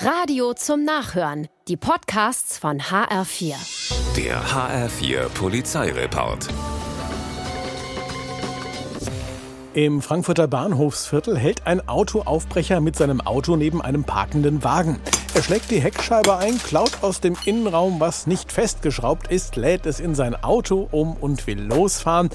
Radio zum Nachhören. Die Podcasts von HR4. Der HR4 Polizeireport. Im Frankfurter Bahnhofsviertel hält ein Autoaufbrecher mit seinem Auto neben einem parkenden Wagen. Er schlägt die Heckscheibe ein, klaut aus dem Innenraum, was nicht festgeschraubt ist, lädt es in sein Auto um und will losfahren.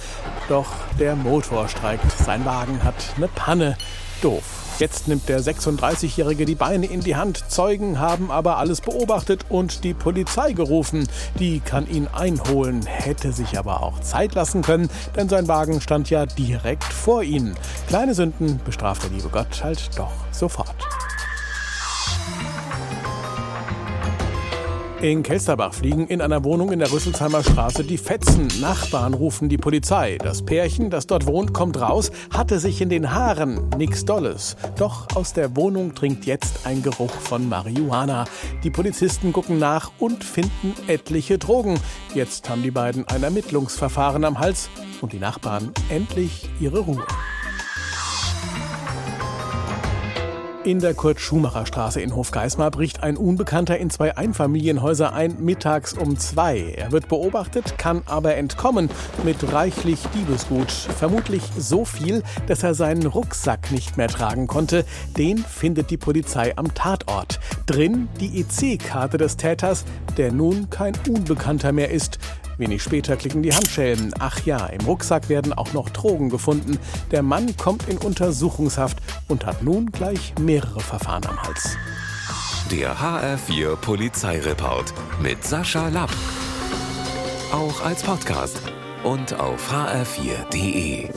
Doch der Motor streikt. Sein Wagen hat eine Panne. Doof. Jetzt nimmt der 36-Jährige die Beine in die Hand. Zeugen haben aber alles beobachtet und die Polizei gerufen. Die kann ihn einholen, hätte sich aber auch Zeit lassen können, denn sein Wagen stand ja direkt vor ihnen. Kleine Sünden bestraft der liebe Gott halt doch sofort. In Kelsterbach fliegen in einer Wohnung in der Rüsselsheimer Straße die Fetzen. Nachbarn rufen die Polizei. Das Pärchen, das dort wohnt, kommt raus, hatte sich in den Haaren. Nix Dolles. Doch aus der Wohnung dringt jetzt ein Geruch von Marihuana. Die Polizisten gucken nach und finden etliche Drogen. Jetzt haben die beiden ein Ermittlungsverfahren am Hals und die Nachbarn endlich ihre Ruhe. In der Kurt-Schumacher-Straße in Hofgeismar bricht ein Unbekannter in zwei Einfamilienhäuser ein, mittags um zwei. Er wird beobachtet, kann aber entkommen mit reichlich Diebesgut. Vermutlich so viel, dass er seinen Rucksack nicht mehr tragen konnte. Den findet die Polizei am Tatort. Drin die EC-Karte des Täters, der nun kein Unbekannter mehr ist. Wenig später klicken die Handschellen. Ach ja, im Rucksack werden auch noch Drogen gefunden. Der Mann kommt in Untersuchungshaft und hat nun gleich mehrere Verfahren am Hals. Der HR4 Polizeireport mit Sascha Lapp. Auch als Podcast und auf hr4.de.